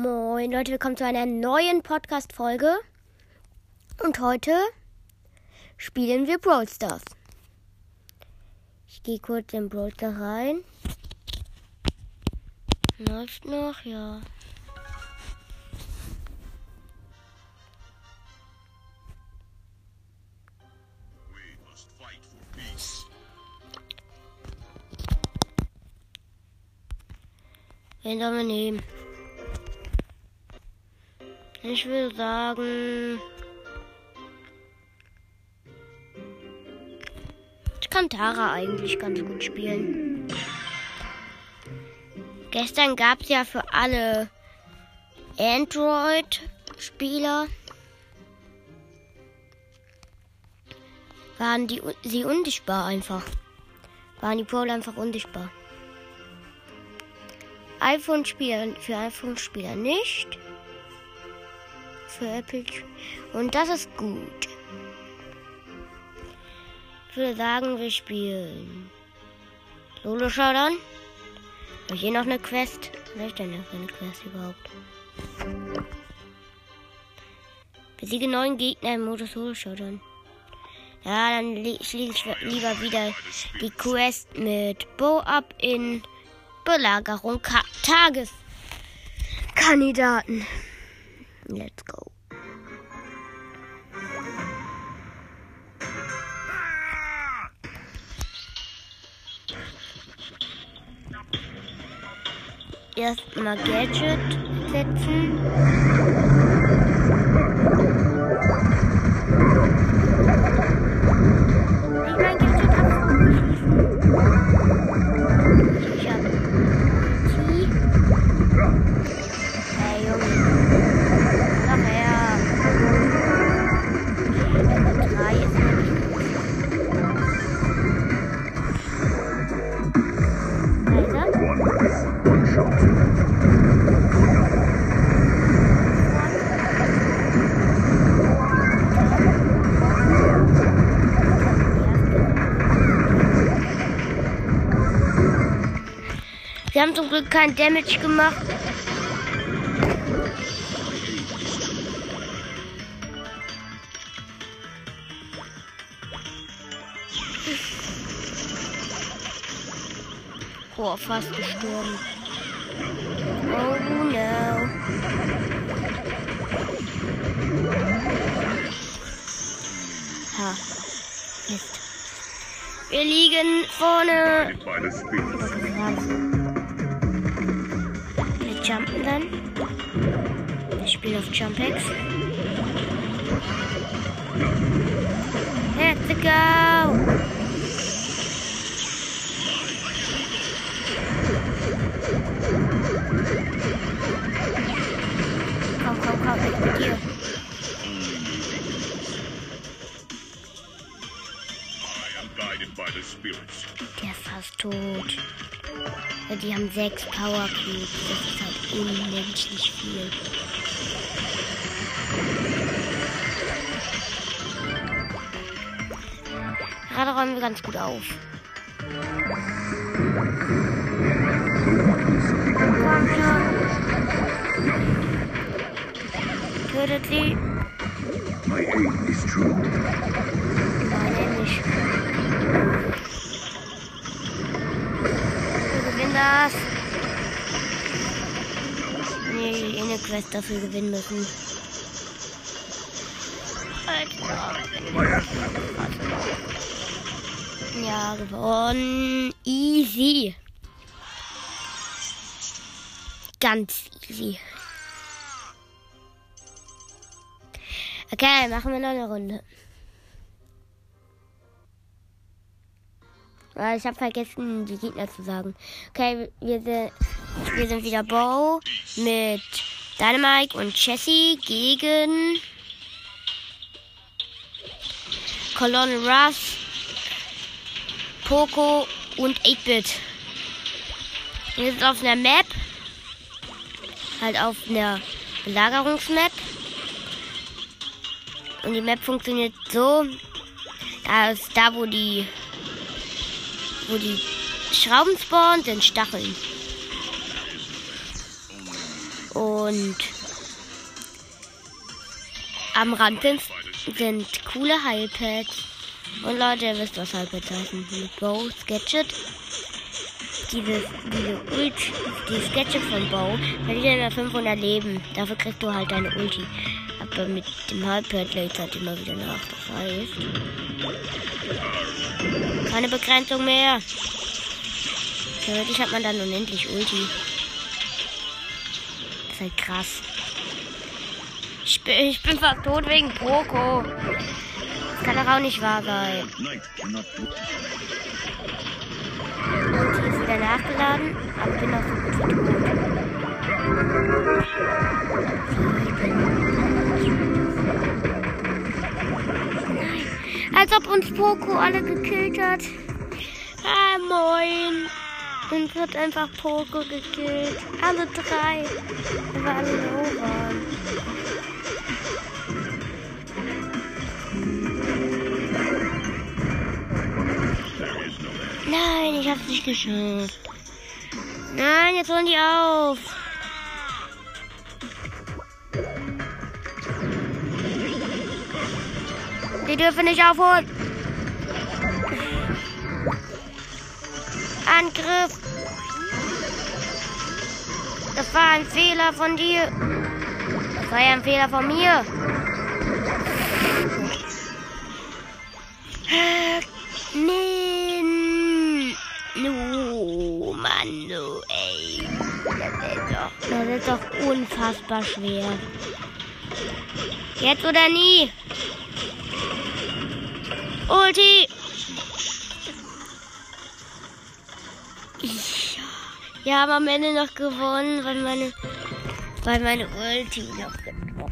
Moin Leute, willkommen zu einer neuen Podcast-Folge. Und heute spielen wir Brawl Stars. Ich gehe kurz in Brawl Stars rein. Läuft noch, ja. Wen sollen wir nehmen? Ich würde sagen. Ich kann Tara eigentlich ganz gut spielen. Gestern gab es ja für alle Android-Spieler. Waren die sie undichtbar einfach. Waren die Brawler einfach undichtbar. iPhone-Spieler für iPhone-Spieler nicht. Für Apple. Und das ist gut. Ich würde sagen, wir spielen Solo Showdown. Habe ich hier noch eine Quest? Was ist denn für eine Quest überhaupt? Besiege neun Gegner im Modus Solo Showdown. Ja, dann li- schließe ich lieber wieder die Quest mit Bo ab in Belagerung Ka Tageskandidaten. Let's go. Erstmal Gadget setzen. Haben zum Glück kein Damage gemacht. Oh, fast gestorben. Oh no. Ha. Mist. Wir liegen vorne. Guided by the spirits. Wir jumpen dann. Wir spielen auf Jumpex. Let's go! Komm, komm, komm, ich mit dir. I am guided by the spirits. Der ist fast tot. Ja, die haben sechs Power Cubes. Das ist halt unmenschlich viel. Gerade räumen wir ganz gut auf. Tötet sie. My aim is true. Nein, nicht. Wir gewinnen das. Quest dafür gewinnen müssen. Ja, gewonnen. Easy. Ganz easy. Okay, machen wir noch eine Runde. Ich habe vergessen, die Gegner zu sagen. Okay, wir sind, wir sind wieder Bo mit Dynamite und Jessie gegen Colonel Russ, Poco und 8-Bit. Wir sind auf einer Map. Halt auf einer Belagerungsmap. Und die Map funktioniert so. Da ist da, wo die wo die Schrauben spawnen, sind Stacheln. Und am Rand sind, sind coole Heilpads. Und Leute, ihr wisst, was Heilpads heißen. Mit Bow, Sketchet. Dieses, diese Ulti, die Sketchet von Bow, verliert immer 500 Leben. Dafür kriegst du halt deine Ulti. Aber mit dem Heilpad lädt halt immer wieder nach. Das heißt, keine Begrenzung mehr. Theoretisch hat man dann unendlich Ulti. Ist halt krass. Ich bin, ich bin fast tot wegen Poco. Das kann doch auch nicht wahr sein. Ulti ist wieder nachgeladen, aber bin auch so gut tot. Als ob uns Poco alle gekillt hat. Ah, moin. Uns hat einfach Poco gekillt. Alle drei. Wir waren alle low waren. Nein, ich hab's nicht geschafft. Nein, jetzt holen die auf. Die dürfen nicht aufholen. Angriff. Das war ein Fehler von dir. Das war ja ein Fehler von mir. Nee. No, Mann, no, ey. Das ist doch, das ist doch unfassbar schwer. Jetzt oder nie. Ulti. Ja, haben am Ende noch gewonnen, weil meine, weil meine Ulti noch getroffen war.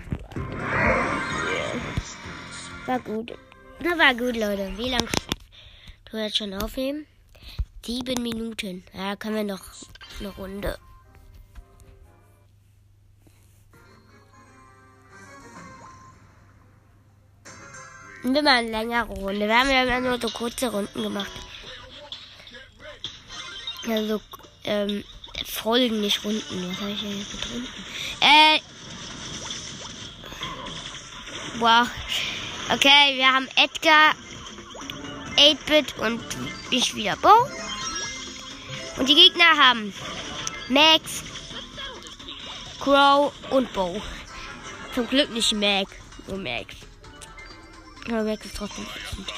War gut. Na, war gut, Leute. Wie lange du jetzt schon aufnehmen? Sieben Minuten. Ja, können wir noch eine Runde. Wir machen eine längere Runde. Wir haben ja immer nur so kurze Runden gemacht. Also, ähm, Folgen, nicht Runden. Was habe ich denn jetzt mit? Äh. Wow. Okay, wir haben Edgar, 8-Bit und ich wieder Bo. Und die Gegner haben Max, Crow und Bo. Zum Glück nicht Mac, nur Max. Aber Max ist trotzdem ätzend.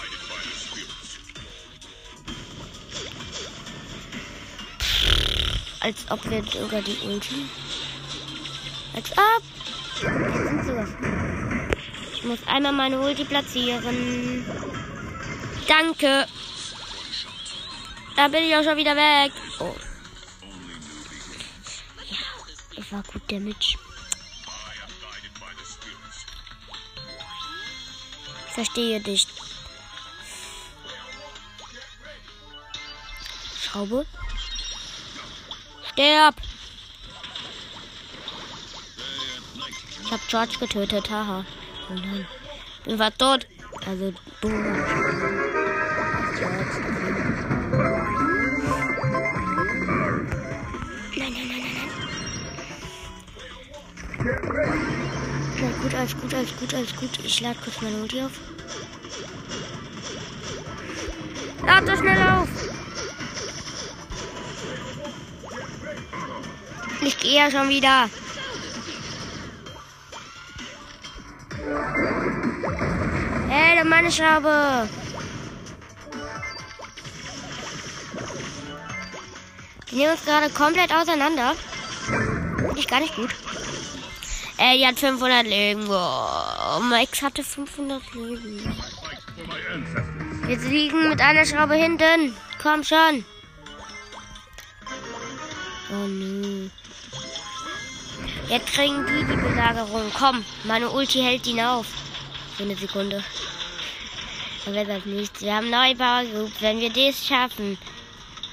Als ob wir sogar die Ulti. Als ob. Ich muss einmal meine Ulti platzieren. Danke. Da bin ich auch schon wieder weg. Oh. Ja, das war gut Damage. Verstehe dich. Schraube. Sterb! Ich hab George getötet, haha. Oh nein. Bin war tot. Also, du. Nein, nein, nein, nein, nein. Na gut, alles gut, alles gut, alles gut. Ich lade kurz meine Ulti auf. Lad das schnell auf! Ich gehe ja schon wieder. Hey, der meine Schraube. Die nehmen uns gerade komplett auseinander. Finde ich gar nicht gut. Äh, die hat 500 Leben. Oh, Max hatte 500 Leben. Wir liegen mit einer Schraube hinten. Komm schon. Oh nö. Jetzt kriegen die die Belagerung. Komm, meine Ulti hält ihn auf. Für eine Sekunde. Dann wird das nichts. Wir haben Neubau geübt. Wenn wir das schaffen,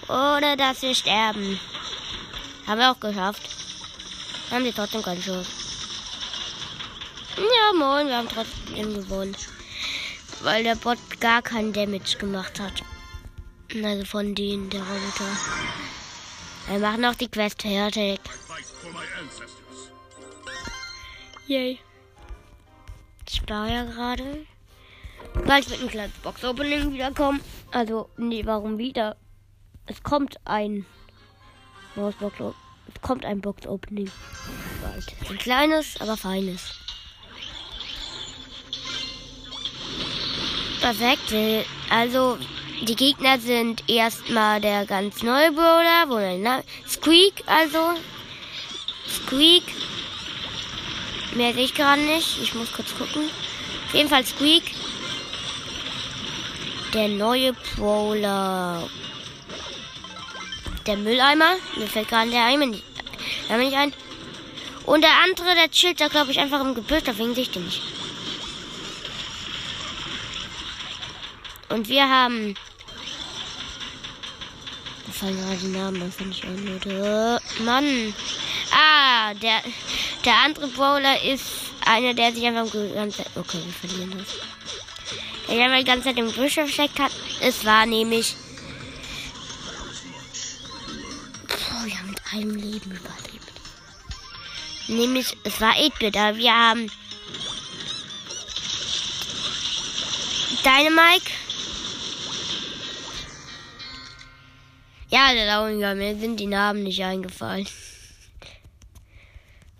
ohne dass wir sterben, haben wir auch geschafft. Haben wir trotzdem keinen Schuss. Ja, moin, wir haben trotzdem gewonnen. Weil der Bot gar keinen Damage gemacht hat. Also von denen, der Roboter. Wir machen noch die Quest fertig. Yay. Ich baue ja gerade. Gleich wird ein kleines Box-Opening wiederkommen. Also, nee, warum wieder? Es kommt ein. Es kommt ein Box-Opening. Bald. Ein kleines, aber feines. Perfekt. Also, die Gegner sind erstmal der ganz neue Brawler, wo Squeak, also Squeak. Mehr sehe ich gerade nicht. Ich muss kurz gucken. Auf jeden Fall Squeak. Der neue Brawler. Der Mülleimer. Mir fällt gerade der Eimer nicht, Eimer nicht ein. Und der andere, der chillt da, glaube ich, einfach im Gebüsch. Deswegen sehe ich den nicht. Und wir haben. Da fallen gerade die Namen, finde ich ein, Leute. Mann. Der, der andere Brawler ist einer, der sich einfach die ganze Zeit. Okay, wir verlieren das. Der einfach die ganze Zeit im Gebüsch versteckt hat. Es war nämlich. Wir haben mit einem Leben überlebt. Nämlich, es war 8-Bit, aber wir haben. Dynamike Ja, der Lauinger, mir sind die Namen nicht eingefallen.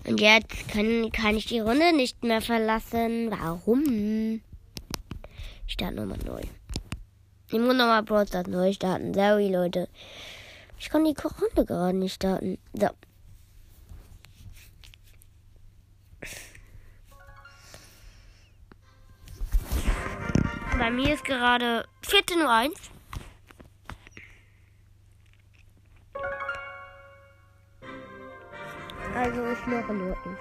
Und jetzt kann, kann ich die Runde nicht mehr verlassen. Warum? Ich starte nochmal neu. Ich muss nochmal Stars neu starten. Sorry, Leute. Ich kann die Runde gerade nicht starten. So. Bei mir ist gerade 14.01 Uhr. Also ist noch in Ordnung.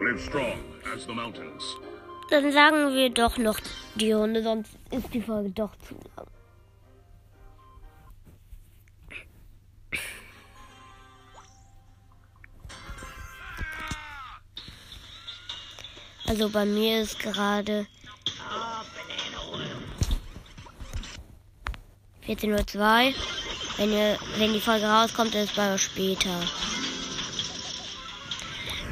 Live strong as the mountains. Dann sagen wir doch noch die Runde, sonst ist die Folge doch zu lang. Also bei mir ist gerade 14.02 Uhr. Wenn, ihr, wenn die Folge rauskommt, ist es bei euch später.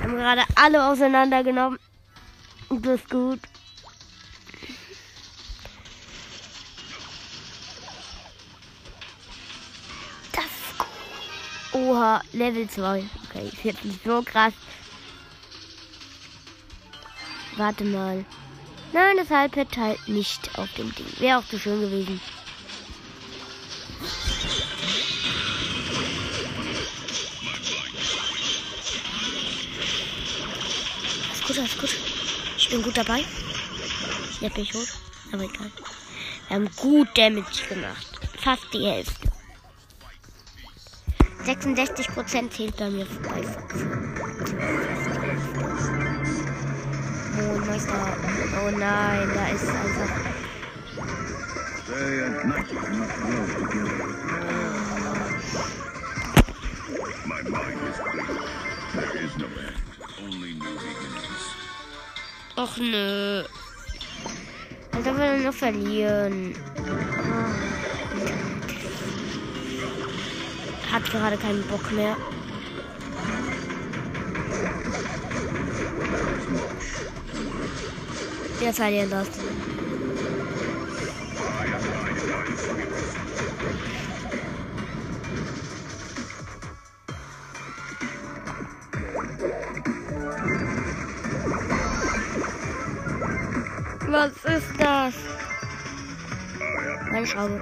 Wir haben gerade alle auseinandergenommen. Das ist gut. Das ist gut. Oha, Level 2. Okay, ist jetzt nicht so krass. Warte mal. Nein, das Halbpad halt nicht auf dem Ding. Wäre auch zu schön gewesen. Gut, alles gut. Ich bin gut dabei. Jetzt bin ich tot. Aber egal. Wir haben gut Damage gemacht. Fast die Hälfte. 66% zählt bei mir vorbei. Oh, Meister. Oh nein, da ist einfach. My mind is clear. There is no end, only new beginnings. Och nö. Alter, will er nur verlieren. Ah. Hat gerade keinen Bock mehr. Seid ihr das. Schraube.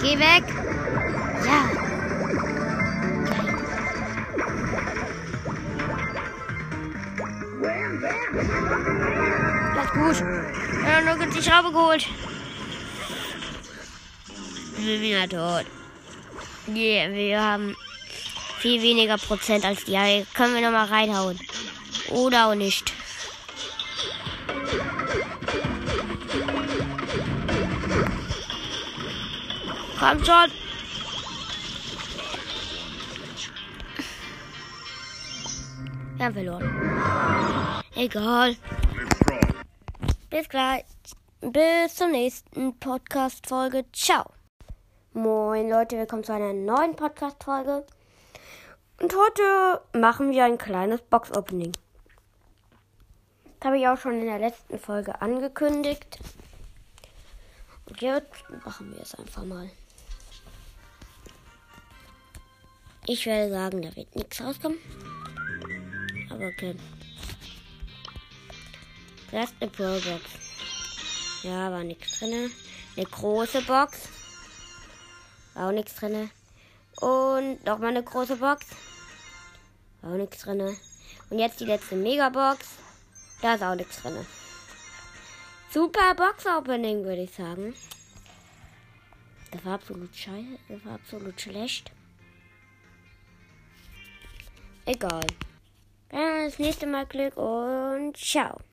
Geh weg. Ja. Das ist gut. Ja, nur die Schraube geholt. Ich bin wieder tot. Yeah, wir haben viel weniger Prozent als die. Können wir noch mal reinhauen. Oder auch nicht. Schon. Wir haben verloren. Egal. Bis gleich. Bis zur nächsten Podcast-Folge. Ciao. Moin Leute, willkommen zu einer neuen Podcast-Folge. Und heute machen wir ein kleines Box-Opening. Das habe ich auch schon in der letzten Folge angekündigt. Und jetzt machen wir es einfach mal. Ich werde sagen, da wird nichts rauskommen. Aber okay. Das ist eine Pro-Box. Ja, war nichts drin. Eine große Box. War auch nichts drin. Und nochmal eine große Box. War auch nichts drin. Und jetzt die letzte Megabox. Da ist auch nichts drin. Super Box-Opening, würde ich sagen. Das war absolut scheiße. Das war absolut schlecht. Egal. Dann das nächste Mal Glück und ciao.